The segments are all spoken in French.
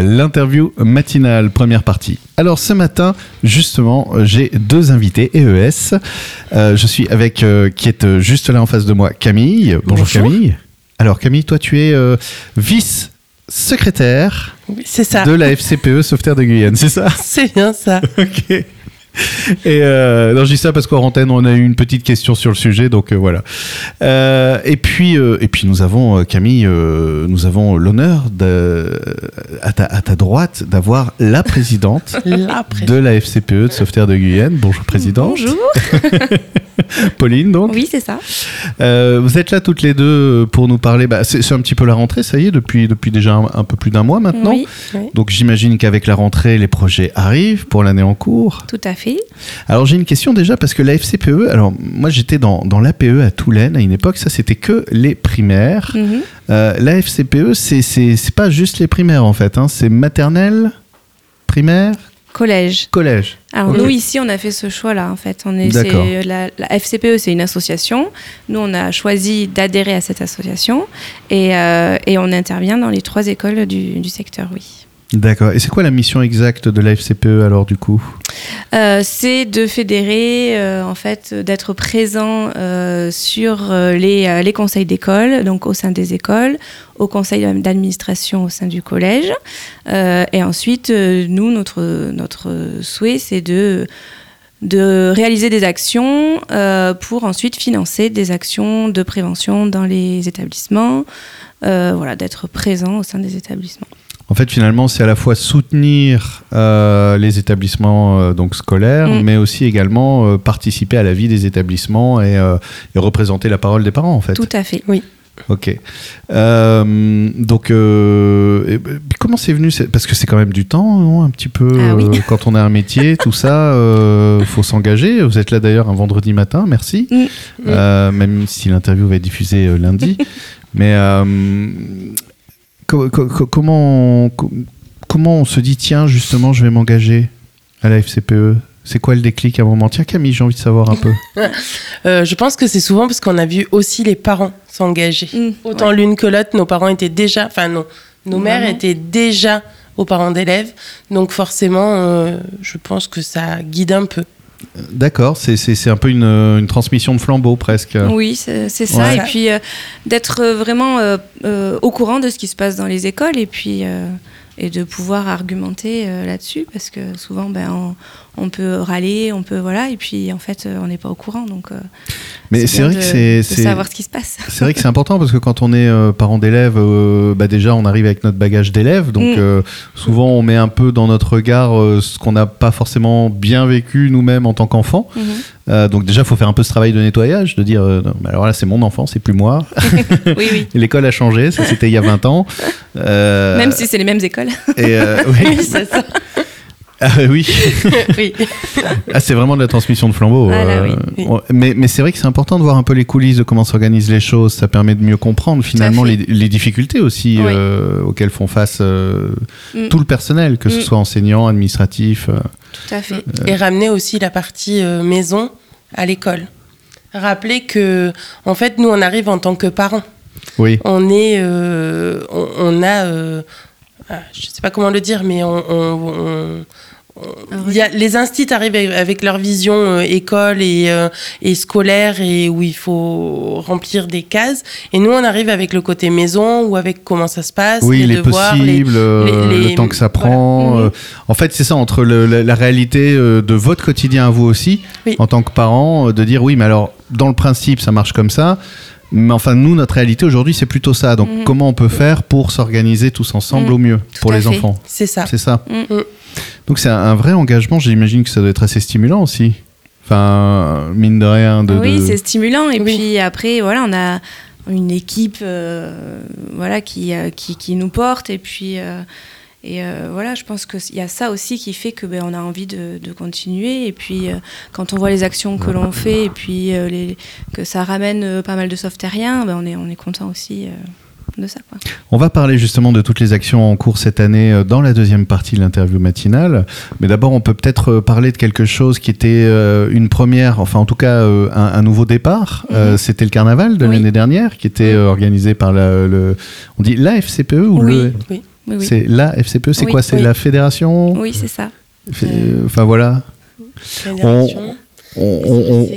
l'interview matinale, première partie. Alors ce matin, justement, j'ai deux invités EES. Euh, je suis avec, euh, qui est euh, juste là en face de moi, Camille. Bonjour, Bonjour. Camille. Alors Camille, toi tu es euh, Oui, c'est ça. de la FCPE Sauveterre de Guyane, c'est ça? C'est bien ça. Ok. Et euh, non, je dis ça parce qu'en antenne, on a eu une petite question sur le sujet, donc euh, voilà. Euh, et puis, euh, et puis nous avons Camille, euh, nous avons l'honneur à ta, à ta droite d'avoir la présidente La pré- de la FCPE de Sauveterre de Guyane. Bonjour présidente. Bonjour. Pauline, donc. Oui, c'est ça. Euh, vous êtes là toutes les deux pour nous parler. Bah, c'est un petit peu la rentrée, ça y est, depuis, depuis déjà un, un peu plus d'un mois maintenant. Oui, Donc j'imagine qu'avec la rentrée, les projets arrivent pour l'année en cours. tout à fait. Alors j'ai une question déjà parce que la FCPE, alors moi j'étais dans, dans l'APE à Toulaine à une époque, ça c'était que les primaires. Euh, la FCPE, c'est pas juste les primaires en fait, hein, c'est maternelle, primaire, Collège. collège. Alors Ok. nous ici, on a fait ce choix-là en fait. On est, la, la FCPE, c'est une association. Nous, on a choisi d'adhérer à cette association et, euh, et on intervient dans les trois écoles du, du secteur, oui. D'accord. Et c'est quoi la mission exacte de la FCPE alors du coup? Euh, c'est de fédérer, euh, en fait, d'être présent euh, sur les, conseils d'école, donc au sein des écoles, au conseil d'administration au sein du collège. Et ensuite, nous, notre, notre souhait, c'est de, de réaliser des actions pour ensuite financer des actions de prévention dans les établissements, voilà, d'être présent au sein des établissements. En fait, finalement, c'est à la fois soutenir euh, les établissements euh, donc scolaires, Mm. mais aussi également euh, participer à la vie des établissements et, et représenter la parole des parents, en fait. Tout à fait. Ok. Euh, donc, et, comment c'est venu Parce que c'est quand même du temps, non, un petit peu. Ah oui. quand on a un métier, tout ça, faut s'engager. Vous êtes là d'ailleurs un vendredi matin, merci. Mm. Même si l'interview va être diffusée lundi. Mais co- co- co- comment, co- comment on se dit, tiens, justement, je vais m'engager à la FCPE c'est quoi le déclic à un moment? Tiens Camille, j'ai envie de savoir un peu. Euh, je pense que c'est souvent parce qu'on a vu aussi les parents s'engager. Mm, Autant ouais. l'une que l'autre, nos parents étaient déjà, enfin non, nos mères Maman. étaient déjà aux parents d'élèves. Donc forcément, euh, je pense que ça guide un peu. D'accord, c'est- un peu une, une transmission de flambeau presque. Oui, c'est ça. Ouais. Et puis euh, d'être euh, vraiment euh, euh, au courant de ce qui se passe dans les écoles et puis et de pouvoir argumenter là-dessus parce que souvent ben, on, on peut râler, on peut voilà et puis en fait euh, on n'est pas au courant donc. euh, Mais c'est vrai de- que c'est savoir ce qui se passe. c'est vrai que c'est important parce que quand on est euh, parent d'élève, euh, bah déjà on arrive avec notre bagage d'élève, donc Mm. euh, souvent on met un peu dans notre regard ce qu'on n'a pas forcément bien vécu nous-mêmes en tant qu'enfant. Mhm. Euh, donc déjà il faut faire un peu ce travail de nettoyage, de dire euh, non, alors là c'est mon enfant, c'est plus moi. oui oui. L'école a changé, ça c'était il y a 20 ans. Euh, Même si c'est les mêmes écoles. et, oui. Oui, c'est ça. Ah, oui. oui. Ah, c'est vraiment de la transmission de flambeau. Voilà, oui, oui. on- Mais, mais c'est vrai que c'est important de voir un peu les coulisses de comment s'organisent les choses. Ça permet de mieux comprendre finalement les, les difficultés aussi Oui. euh, auxquelles font face euh, Mm. tout le personnel, que ce Mm. soit enseignant, administratif. euh. Tout à fait. Et ramener aussi la partie euh, maison à l'école. Rappeler que, en fait, nous, on arrive en tant que parents. Oui. on est euh, on, on a ah, je sais pas comment le dire mais on, on- on- on- il y a, les instituts arrivent avec- leur vision euh, école et, euh, et scolaire et où il faut remplir des cases et nous on arrive avec le côté maison ou avec comment ça se passe Oui, les devoirs, les- possibles, euh, les- les- le temps que ça prend. Mhm. euh, en fait, c'est ça, entre le- la, la réalité de votre quotidien à vous aussi, Oui. en tant que parent, de dire oui, mais alors, dans le principe, ça marche comme ça. Mais enfin, nous, notre réalité aujourd'hui, c'est plutôt ça. Donc, Mhm. comment on peut faire pour s'organiser tous ensemble au mieux pour les fait. enfants c'est ça C'est ça. Mhm. Donc, c'est un, un vrai engagement. J'imagine que ça doit être assez stimulant aussi. Enfin, mine de rien. De, oui, de- c'est stimulant. Et Oui. puis après, voilà, on a une équipe euh, voilà, qui, euh, qui, qui nous porte. Et puis, euh, et euh, voilà, je pense qu'il y a ça aussi qui fait que ben, on a envie de, de continuer. Et puis, euh, quand on voit les actions que l'on fait et puis euh, les, que ça ramène pas mal de sauvetériens, ben, on est, on est content aussi. de ça. Quoi. On va parler justement de toutes les actions en cours cette année dans la deuxième partie de l'interview matinale. Mais d'abord, on peut peut-être parler de quelque chose qui était une première, enfin en tout cas un, un nouveau départ. Mhm. C'était le carnaval de Oui. l'année dernière qui était organisé par la, le, on dit la FCPE ou Oui. le Oui. Oui, oui. C'est la FCPE, c'est Oui, quoi C'est oui. la fédération Oui, c'est ça. Fait- Enfin voilà. Fédération. On- on- on-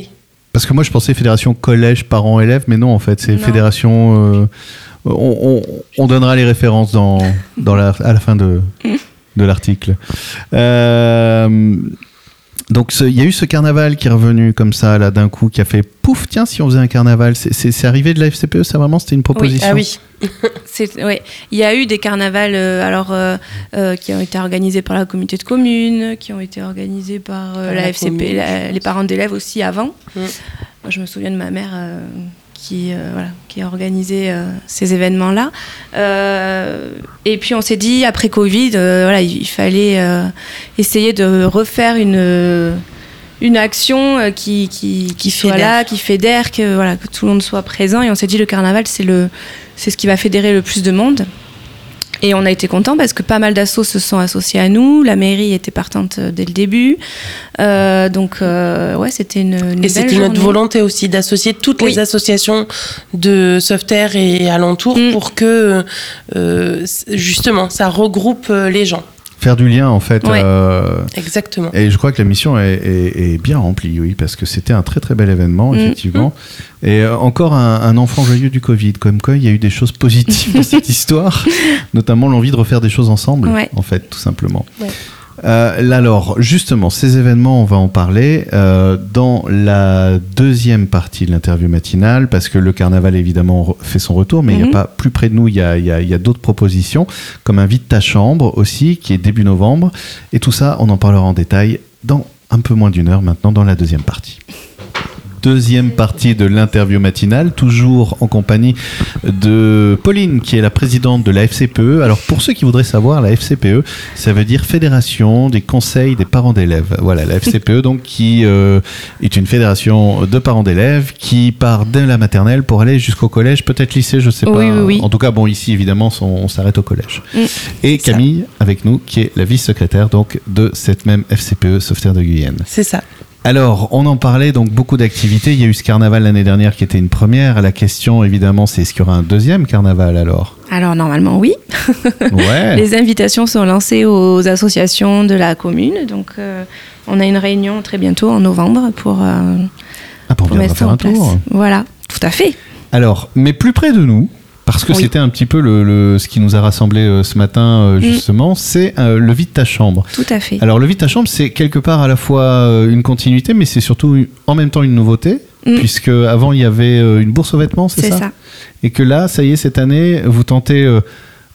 Parce que moi je pensais fédération collège parents élèves, mais non en fait c'est fédération. euh, on, on- on donnera les références dans, dans la, à la fin de, de l'article. Euh, donc il y a eu ce carnaval qui est revenu comme ça là d'un coup, qui a fait pouf tiens si on faisait un carnaval. C'est- arrivé de la FCPE, ça vraiment c'était une proposition. Ah oui. Ouais. Il y a eu des carnavals euh, alors, euh, euh, qui ont été organisés par la communauté de communes, qui ont été organisés par euh, Par la, la FCP, la- je les parents d'élèves aussi avant. Mm. Moi, je me souviens de ma mère euh, qui, euh, voilà, qui a organisé euh, ces événements-là. Euh, et puis on s'est dit, après Covid, voilà, il fallait essayer de refaire une une action qui, qui, qui soit fédère. là, qui fédère, que, voilà, que tout le monde soit présent. Et on s'est dit, le carnaval, c'est ce qui va fédérer le plus de monde. Et on a été content parce que pas mal d'assos se sont associés à nous. La mairie était partante euh, dès le début. Euh, donc, euh, ouais, c'était une, une Et c'était notre volonté aussi d'associer toutes Oui. les associations de Sauveterre et alentours Mm. pour que euh, justement ça regroupe les gens. Faire du lien en fait. Ouais. euh, Exactement. Et je crois que la mission est, est- est bien remplie, oui, parce que c'était un très très bel événement, Mm, effectivement. Et euh, encore un, un enfant joyeux du Covid, comme quoi il y a eu des choses positives dans cette histoire, notamment l'envie de refaire des choses ensemble, Ouais. en fait, tout simplement. Ouais. Euh, alors, justement, ces événements, on va en parler euh, dans la deuxième partie de l'interview matinale, parce que le carnaval, évidemment, fait son retour, mais il n'y Mhm. a pas plus près de nous, il y a, y a- il y a d'autres propositions, comme un vide ta chambre aussi, qui est début novembre. Et tout ça, on en parlera en détail dans un peu moins d'une heure maintenant, dans la deuxième partie. Deuxième partie de l'interview matinale, toujours en compagnie de Pauline, qui est la présidente de la FCPE. Alors, pour ceux qui voudraient savoir, la FCPE, ça veut dire Fédération des conseils des parents d'élèves. Voilà, la FCPE, donc, qui euh, est une fédération de parents d'élèves qui part dès la maternelle pour aller jusqu'au collège, peut-être lycée, je sais pas. Oui, oui, oui. En tout cas, bon, ici, évidemment, on, on s'arrête au collège. Mm, Et ça. Camille, avec nous, qui est la vice-secrétaire donc de cette même FCPE, Sauveterre de Guyenne. C'est ça. Alors, on en parlait, donc beaucoup d'activités. Il y a eu ce carnaval l'année dernière qui était une première. La question, évidemment, c'est est-ce qu'il y aura un deuxième carnaval alors? Alors, normalement, oui. Ouais. Les invitations sont lancées aux associations de la commune. Donc, euh, on a une réunion très bientôt en novembre pour, euh, Ah, pour pour bien mettre ça en place. tour. Voilà, tout à fait. Alors, mais plus près de nous, parce que Oui. c'était un petit peu le, le- ce qui nous a rassemblés euh, ce matin, euh, Mm. justement, c'est euh, le vide ta chambre. Tout à fait. Alors, le vide ta chambre, c'est quelque part à la fois une continuité, mais c'est surtout en même temps une nouveauté, Mm. puisque avant il y avait une bourse aux vêtements, c'est C'est ça, ça. Et que là, ça y est, cette année, vous tentez.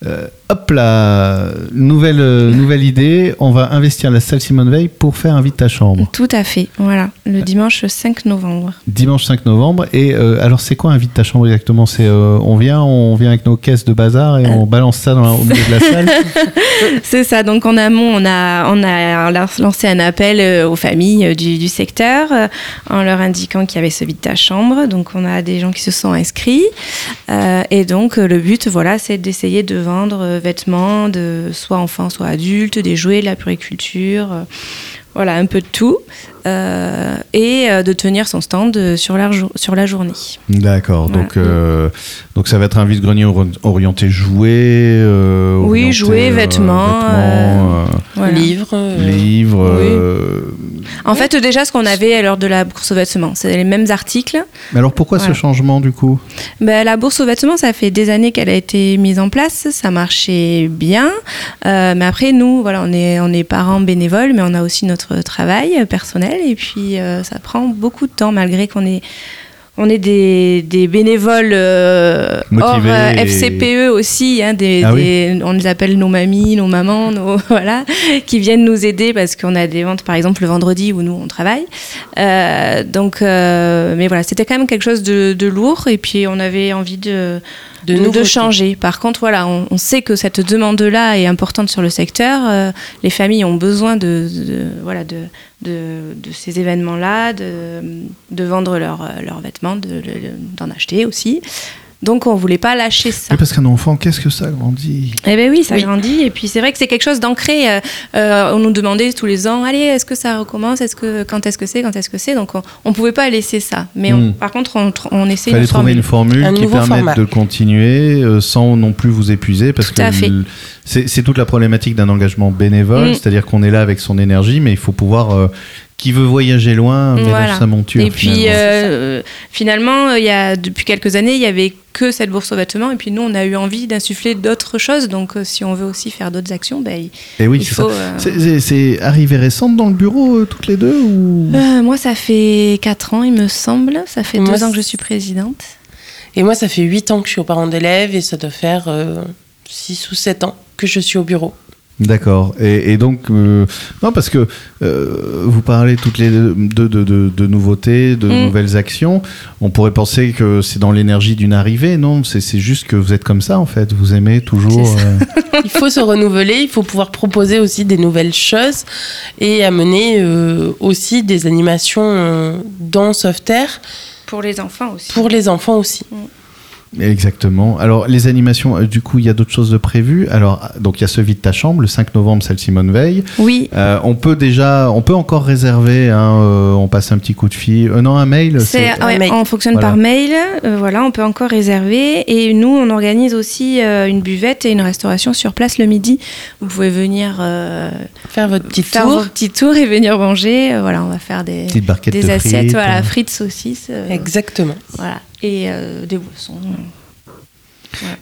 Euh, euh, hop là, nouvelle, euh, nouvelle idée, on va investir la salle Simone Veil pour faire un vide ta chambre. Tout à fait. Voilà, le dimanche 5 novembre. Dimanche 5 novembre. Et euh, alors, c'est quoi un vide ta chambre exactement? C'est euh, on vient, on vient avec nos caisses de bazar et on balance ça dans la- au milieu de la salle? C'est ça. Donc en amont, on a, on a lancé un appel euh, aux familles euh, du, du secteur euh, en leur indiquant qu'il y avait ce vide ta chambre. Donc on a des gens qui se sont inscrits. Euh, et donc euh, le but, voilà, c'est d'essayer de vendre euh, vêtements de soit enfants, soit adultes, des jouets, de la puriculture. euh, voilà, un peu de tout. Euh, et euh, de tenir son stand sur la, sur la journée. D'accord. Voilà. Donc, euh, donc, ça va être un vide grenier ori- orienté jouets. euh, Oui, orienté, jouets, euh, vêtements, vêtements, Voilà. Livres. livres. Oui. En fait, déjà, ce qu'on avait lors de la bourse aux vêtements, c'est les mêmes articles. Mais alors, pourquoi Voilà. ce changement du coup? Ben, la bourse aux vêtements, ça fait des années qu'elle a été mise en place, ça marchait bien. Euh, mais après, nous, voilà, on est, on est parents bénévoles, mais on a aussi notre travail personnel. Et puis, euh, ça prend beaucoup de temps, malgré qu'on est, on est des, des bénévoles euh, hors euh, et- FCPE aussi. hein, des, Ah oui. des- on les appelle nos mamies, nos mamans, nos, voilà, qui viennent nous aider parce qu'on a des ventes, par exemple, le vendredi où nous, on travaille. Euh, donc, euh, mais voilà, c'était quand même quelque chose de, de lourd. Et puis, on avait envie de, De de, changer. Par contre, voilà, on, on sait que cette demande-là est importante sur le secteur. Euh, les familles ont besoin de, de- voilà, de, de, ces événements-là, de, vendre leurs vêtements, de- de- d'en acheter aussi. Donc on voulait pas lâcher ça. Oui, parce qu'un enfant, qu'est-ce que ça grandit Eh ben oui, ça Oui. grandit. Et puis c'est vrai que c'est quelque chose d'ancré. Euh, euh, on nous demandait tous les ans, allez, est-ce que ça recommence? Est-ce que quand est-ce que c'est? Quand est-ce que c'est? Donc on, on pouvait pas laisser ça. Mais on- Mm. par contre, on, on essaie Il fallait une trouver formule. une formule Un qui permette format. de continuer euh, sans non plus vous épuiser parce Tout à que fait. le- c'est c'est toute la problématique d'un engagement bénévole, Mm. c'est-à-dire qu'on est là avec son énergie, mais il faut pouvoir euh, qui veut voyager loin mélange Voilà. sa monture. Et puis finalement. euh, finalement, euh, il y a depuis quelques années, il y avait que cette bourse aux vêtements. Et puis nous, on a eu envie d'insuffler d'autres choses. Donc euh, si on veut aussi faire d'autres actions, ben, il, Et oui, il c'est faut. ça. euh, C'est- C'est c'est arrivé récente dans le bureau euh, toutes les deux ou? Euh, moi, ça fait 4 ans, il me semble. Ça fait Moi, deux ans que je suis présidente. Et moi, ça fait 8 ans que je suis aux parents d'élèves et ça doit faire 6 ou 7 ans que je suis au bureau. D'accord. Et, et donc, euh, non, parce que euh, vous parlez toutes les deux de, de, de- de nouveautés, de Mm. nouvelles actions. On pourrait penser que c'est dans l'énergie d'une arrivée. Non, c'est juste que vous êtes comme ça, en fait. Vous aimez toujours. Euh, Il faut se renouveler, il faut pouvoir proposer aussi des nouvelles choses et amener euh, aussi des animations euh, dans Sauveterre Pour les enfants aussi. pour les enfants aussi. Exactement. Alors, les animations, euh, du coup, il y a d'autres choses de prévues. Alors, donc, il y a ce Vide ta chambre, le 5 novembre, celle Simone Veil. Oui. Euh, on peut déjà, on peut encore réserver. hein, euh, on passe un petit coup de fil. Euh, non, un mail. C'est, ouais, mail. on fonctionne Voilà. par mail, euh, voilà, on peut encore réserver. Et nous, on organise aussi euh, une buvette et une restauration sur place le midi. Vous pouvez venir euh, Faire votre petit faire tour. vos petits tours et venir manger. Euh, voilà, on va faire des, des de assiettes, frites. voilà, euh. frites, saucisses, euh, Exactement. voilà, et euh, des boissons.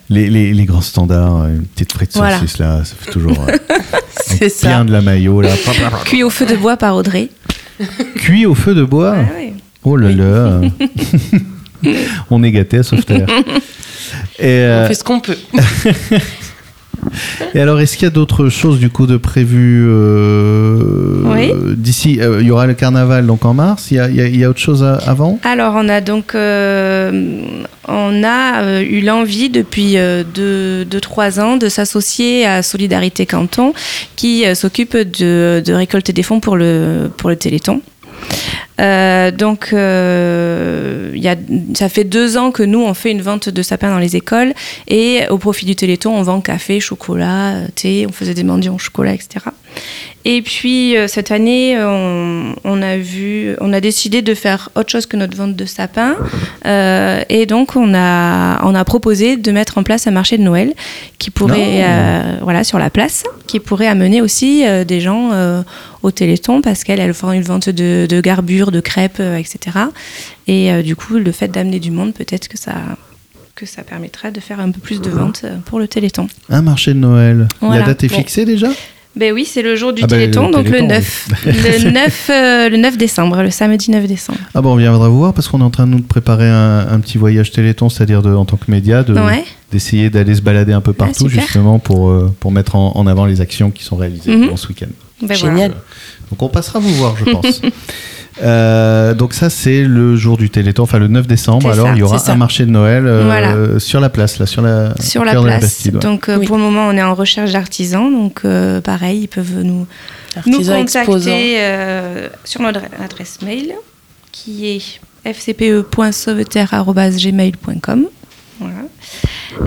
Les, les, les grands standards, euh, une petite frite Voilà. saucisse là, ça fait toujours euh, C'est ça. bien de la maillot là. Cuit au feu de bois par Audrey. Cuit au feu de bois. Ah ouais. Oh là là. On est gâté à Sauveterre. Et, euh, On fait ce qu'on peut. Et alors, est-ce qu'il y a d'autres choses du coup de prévues euh, Oui. d'ici euh, Il y aura le carnaval donc en mars. Il y a, il y a- il y a autre chose à- avant? Alors, on a donc euh, on a eu l'envie depuis 2-3 ans de s'associer à Solidarité Canton qui s'occupe de, de récolter des fonds pour le, pour le Téléthon. Euh, donc, euh, il y a, ça fait deux ans que nous, on fait une vente de sapins dans les écoles et au profit du Téléthon, on vend café, chocolat, thé, on faisait des mendiants au chocolat, etc. Et puis euh, cette année, on, on a vu, on a décidé de faire autre chose que notre vente de sapins, et donc on a, on a proposé de mettre en place un marché de Noël qui pourrait, voilà, sur la place, qui pourrait amener aussi des gens au Téléthon parce qu'elles elles font une vente de, de garbures, de crêpes, euh, etc. Et euh, du coup, le fait d'amener du monde, peut-être que ça que ça permettra de faire un peu plus de ventes euh, pour le Téléthon. Un marché de Noël. Voilà. La date est Ouais. fixée déjà? Ben oui, c'est le jour du Ah ben, Téléthon, donc Téléthon, le 9. le, 9 euh, le 9 décembre, le samedi 9 décembre. Ah bon, on viendra vous voir parce qu'on est en train de nous préparer un, un petit voyage Téléthon, c'est-à-dire en tant que média, de- Ouais. d'essayer d'aller se balader un peu partout super. justement pour, euh, pour mettre en, en avant les actions qui sont réalisées durant ce week-end. Ben Génial. Donc on passera vous voir, je pense. Euh, donc ça c'est le jour du Téléthon, enfin le 9 décembre. Alors ça, il y aura un marché de Noël euh, Voilà. sur la place, là, sur la Sur la place. Donc euh, Oui. pour le moment, on est en recherche d'artisans. Donc euh, pareil, ils peuvent nous, nous contacter euh, sur notre adresse mail qui est fcpe.sauveterre.gmail.com. Voilà.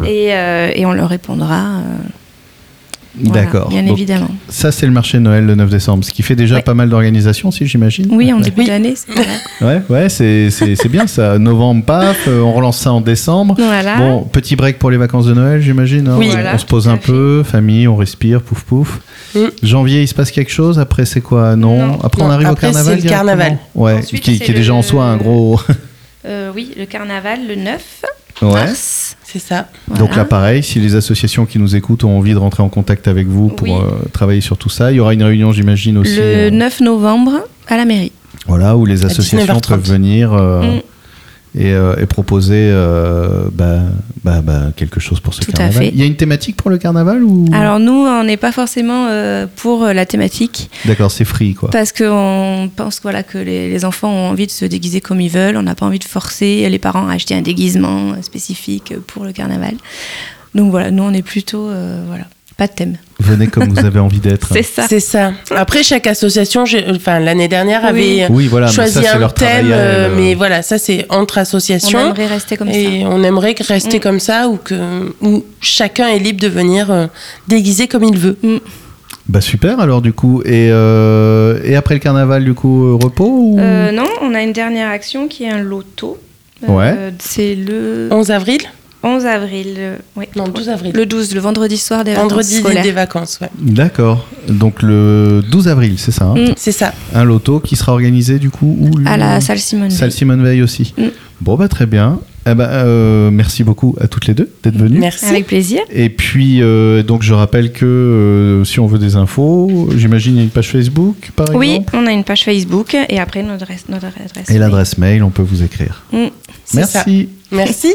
Et, euh, et on leur répondra. Euh, voilà, D'accord. bien Donc, évidemment. Ça c'est le marché de Noël le 9 décembre, ce qui fait déjà Ouais. pas mal d'organisations, si j'imagine. Oui, en début Oui. d'année, c'est. Ouais, ouais, c'est c'est- c'est bien ça. Novembre, paf, euh, on relance ça en décembre. Voilà. Bon, petit break pour les vacances de Noël, j'imagine. hein. Oui. on, Voilà, on se pose un peu, famille, on respire, pouf pouf. Mm. Janvier, il se passe quelque chose. Après, c'est quoi? Non. Non. Après, on arrive après, au carnaval. c'est le carnaval. Ouais, Ensuite, qui, c'est qui est déjà en soi un gros. Euh, oui, le carnaval le 9 ouais. mars. C'est ça. Donc là, pareil, si les associations qui nous écoutent ont envie de rentrer en contact avec vous pour Oui. euh, travailler sur tout ça, il y aura une réunion, j'imagine aussi. le euh, 9 novembre à la mairie. Voilà, où les associations 19h30. peuvent venir euh, Mm. Et, euh, et proposer euh, bah, bah, bah, quelque chose pour ce Tout à carnaval. fait. Il y a une thématique pour le carnaval ou? Alors nous, on n'est pas forcément euh, pour la thématique D'accord, c'est free quoi. parce qu'on pense voilà, que les, les enfants ont envie de se déguiser comme ils veulent. On n'a pas envie de forcer les parents à acheter un déguisement spécifique pour le carnaval. Donc voilà, nous on est plutôt voilà. Pas de thème. Venez comme vous avez envie d'être. C'est ça. C'est ça. Après, chaque association, enfin l'année dernière, Oui. avait Oui, voilà, choisi ça, un leur thème, euh, euh. mais voilà, ça c'est entre On associations. aimerait rester comme et ça. on aimerait rester Mm. comme ça ou que où chacun est libre de venir euh, déguisé comme il veut. Bah super alors du coup. Et, euh, et après le carnaval du coup, euh, repos ou... Euh, non, on a une dernière action qui est un loto. Euh, Ouais. C'est le 11 avril 11 avril. euh. Non, 12 avril. Le 12, le vendredi soir des vendredi vacances scolaires. des vacances, ouais. D'accord. Donc le 12 avril, c'est ça hein Mm. C'est ça. Un loto qui sera organisé du coup où À la salle Simone. Salle Simone Veil aussi. Mm. Bon bah très bien. Eh ben, euh, merci beaucoup à toutes les deux d'être venues. Merci. Avec plaisir. Et puis euh, donc je rappelle que euh, si on veut des infos, j'imagine il y a une page Facebook par Oui, exemple. on a une page Facebook et après notre adresse. Notre adresse Et mail. l'adresse mail, on peut vous écrire. Mm. Merci. Merci.